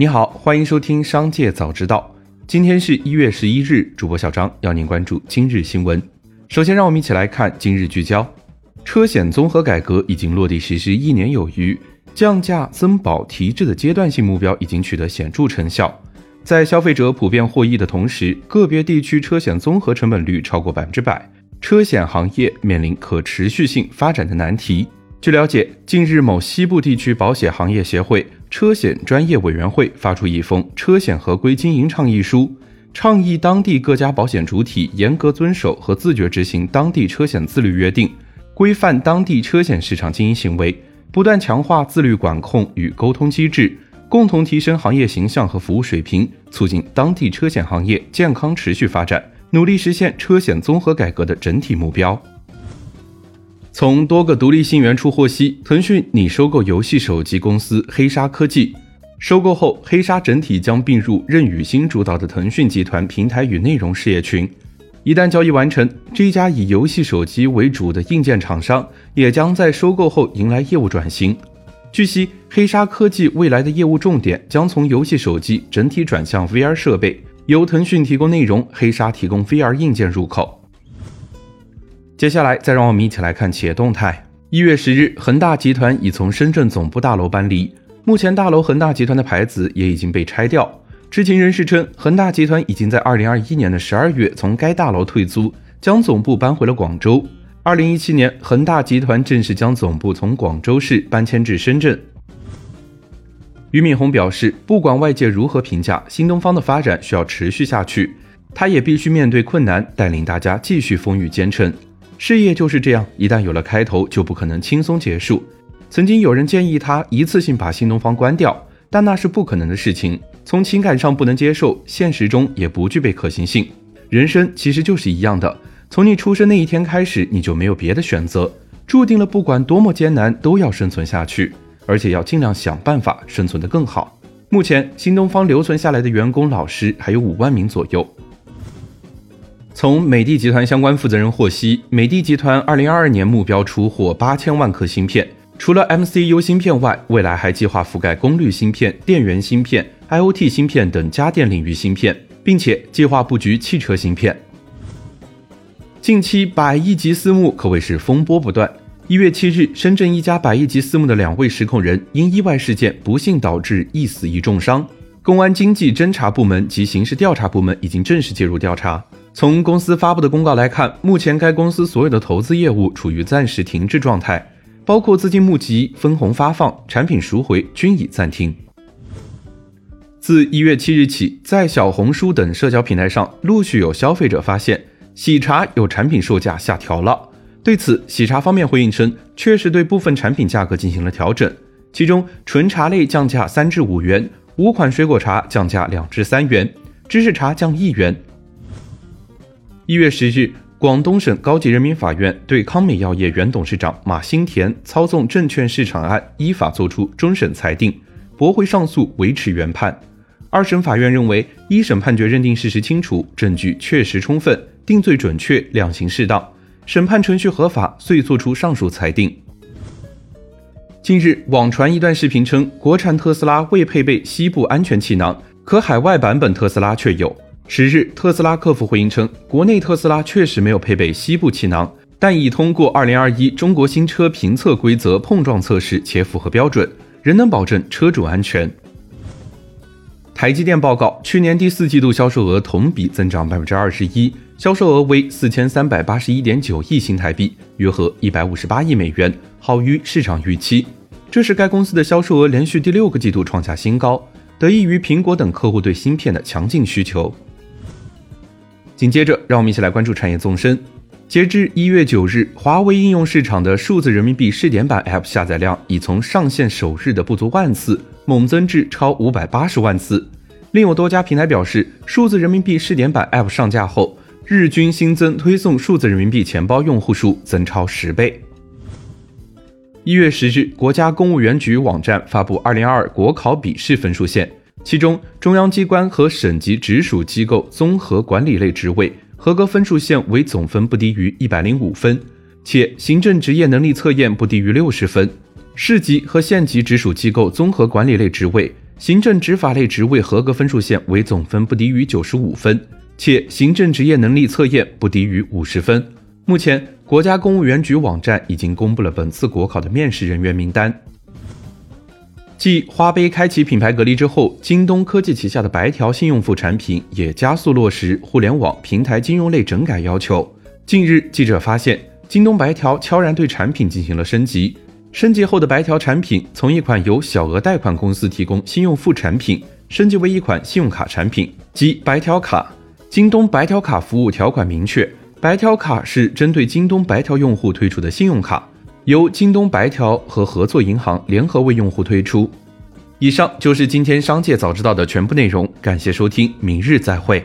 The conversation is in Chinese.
你好，欢迎收听《商界早知道》。今天是一月十一日，主播小张要您关注今日新闻。首先，让我们一起来看今日聚焦：车险综合改革已经落地实施一年有余，降价增保提质的阶段性目标已经取得显著成效。在消费者普遍获益的同时，个别地区车险综合成本率超过百分之百，车险行业面临可持续性发展的难题。据了解，近日某西部地区保险行业协会车险专业委员会发出一封车险合规经营倡议书，倡议当地各家保险主体严格遵守和自觉执行当地车险自律约定，规范当地车险市场经营行为，不断强化自律管控与沟通机制，共同提升行业形象和服务水平，促进当地车险行业健康持续发展，努力实现车险综合改革的整体目标。从多个独立信源处获悉，腾讯拟收购游戏手机公司黑鲨科技。收购后，黑鲨整体将并入任宇欣主导的腾讯集团平台与内容事业群。一旦交易完成，这一家以游戏手机为主的硬件厂商也将在收购后迎来业务转型。据悉，黑鲨科技未来的业务重点将从游戏手机整体转向 VR 设备，由腾讯提供内容，黑鲨提供 VR 硬件入口。接下来，再让我们一起来看企业动态。一月十日，恒大集团已从深圳总部大楼搬离，目前大楼恒大集团的牌子也已经被拆掉。知情人士称，恒大集团已经在二零二一年的十二月从该大楼退租，将总部搬回了广州。二零一七年，恒大集团正式将总部从广州市搬迁至深圳。俞敏洪表示，不管外界如何评价，新东方的发展需要持续下去，他也必须面对困难，带领大家继续风雨兼程。事业就是这样，一旦有了开头，就不可能轻松结束。曾经有人建议他一次性把新东方关掉，但那是不可能的事情。从情感上不能接受，现实中也不具备可行性。人生其实就是一样的，从你出生那一天开始，你就没有别的选择，注定了不管多么艰难，都要生存下去，而且要尽量想办法生存得更好。目前，新东方留存下来的员工老师还有五万名左右。从美的集团相关负责人获悉，美的集团二零二二年目标出货八千万颗芯片，除了 MCU 芯片外，未来还计划覆盖功率芯片、电源芯片、IoT 芯片等家电领域芯片，并且计划布局汽车芯片。近期百亿级私募可谓是风波不断。一月七日，深圳一家百亿级私募的两位实控人因意外事件不幸导致一死一重伤，公安经济侦查部门及刑事调查部门已经正式介入调查。从公司发布的公告来看，目前该公司所有的投资业务处于暂时停滞状态，包括资金募集、分红发放、产品赎回均已暂停。自一月七日起，在小红书等社交平台上，陆续有消费者发现喜茶有产品售价下调了。对此，喜茶方面回应称，确实对部分产品价格进行了调整，其中纯茶类降价三至五元，五款水果茶降价两至三元，芝士茶降一元。一月十日，广东省高级人民法院对康美药业原董事长马兴田操纵证券市场案依法作出终审裁定，驳回上诉，维持原判。二审法院认为，一审判决认定事实清楚，证据确实充分，定罪准确，量刑适当，审判程序合法，遂作出上述裁定。近日，网传一段视频称，国产特斯拉未配备膝部安全气囊，可海外版本特斯拉却有。十日，特斯拉客服回应称，国内特斯拉确实没有配备膝部气囊，但已通过二零二一中国新车评测规则碰撞测试且符合标准，仍能保证车主安全。台积电报告，去年第四季度销售额同比增长百分之二十一，销售额为四千三百八十一点九亿新台币，约合一百五十八亿美元，好于市场预期。这是该公司的销售额连续第六个季度创下新高，得益于苹果等客户对芯片的强劲需求。紧接着，让我们一起来关注产业纵深。截至一月九日，华为应用市场的数字人民币试点版 App 下载量已从上线首日的不足万次猛增至超五百八十万次。另有多家平台表示，数字人民币试点版 App 上架后，日均新增推送数字人民币钱包用户数增超十倍。一月十日，国家公务员局网站发布二零二二国考笔试分数线。其中，中央机关和省级直属机构综合管理类职位合格分数线为总分不低于一百零五分，且行政职业能力测验不低于六十分；市级和县级直属机构综合管理类职位行政执法类职位合格分数线为总分不低于九十五分，且行政职业能力测验不低于五十分。目前，国家公务员局网站已经公布了本次国考的面试人员名单。继花呗开启品牌隔离之后，京东科技旗下的白条信用付产品也加速落实互联网平台金融类整改要求。近日，记者发现，京东白条悄然对产品进行了升级。升级后的白条产品，从一款由小额贷款公司提供信用付产品，升级为一款信用卡产品，即白条卡。京东白条卡服务条款明确，白条卡是针对京东白条用户推出的信用卡，由京东白条和合作银行联合为用户推出。以上就是今天商界早知道的全部内容，感谢收听，明日再会。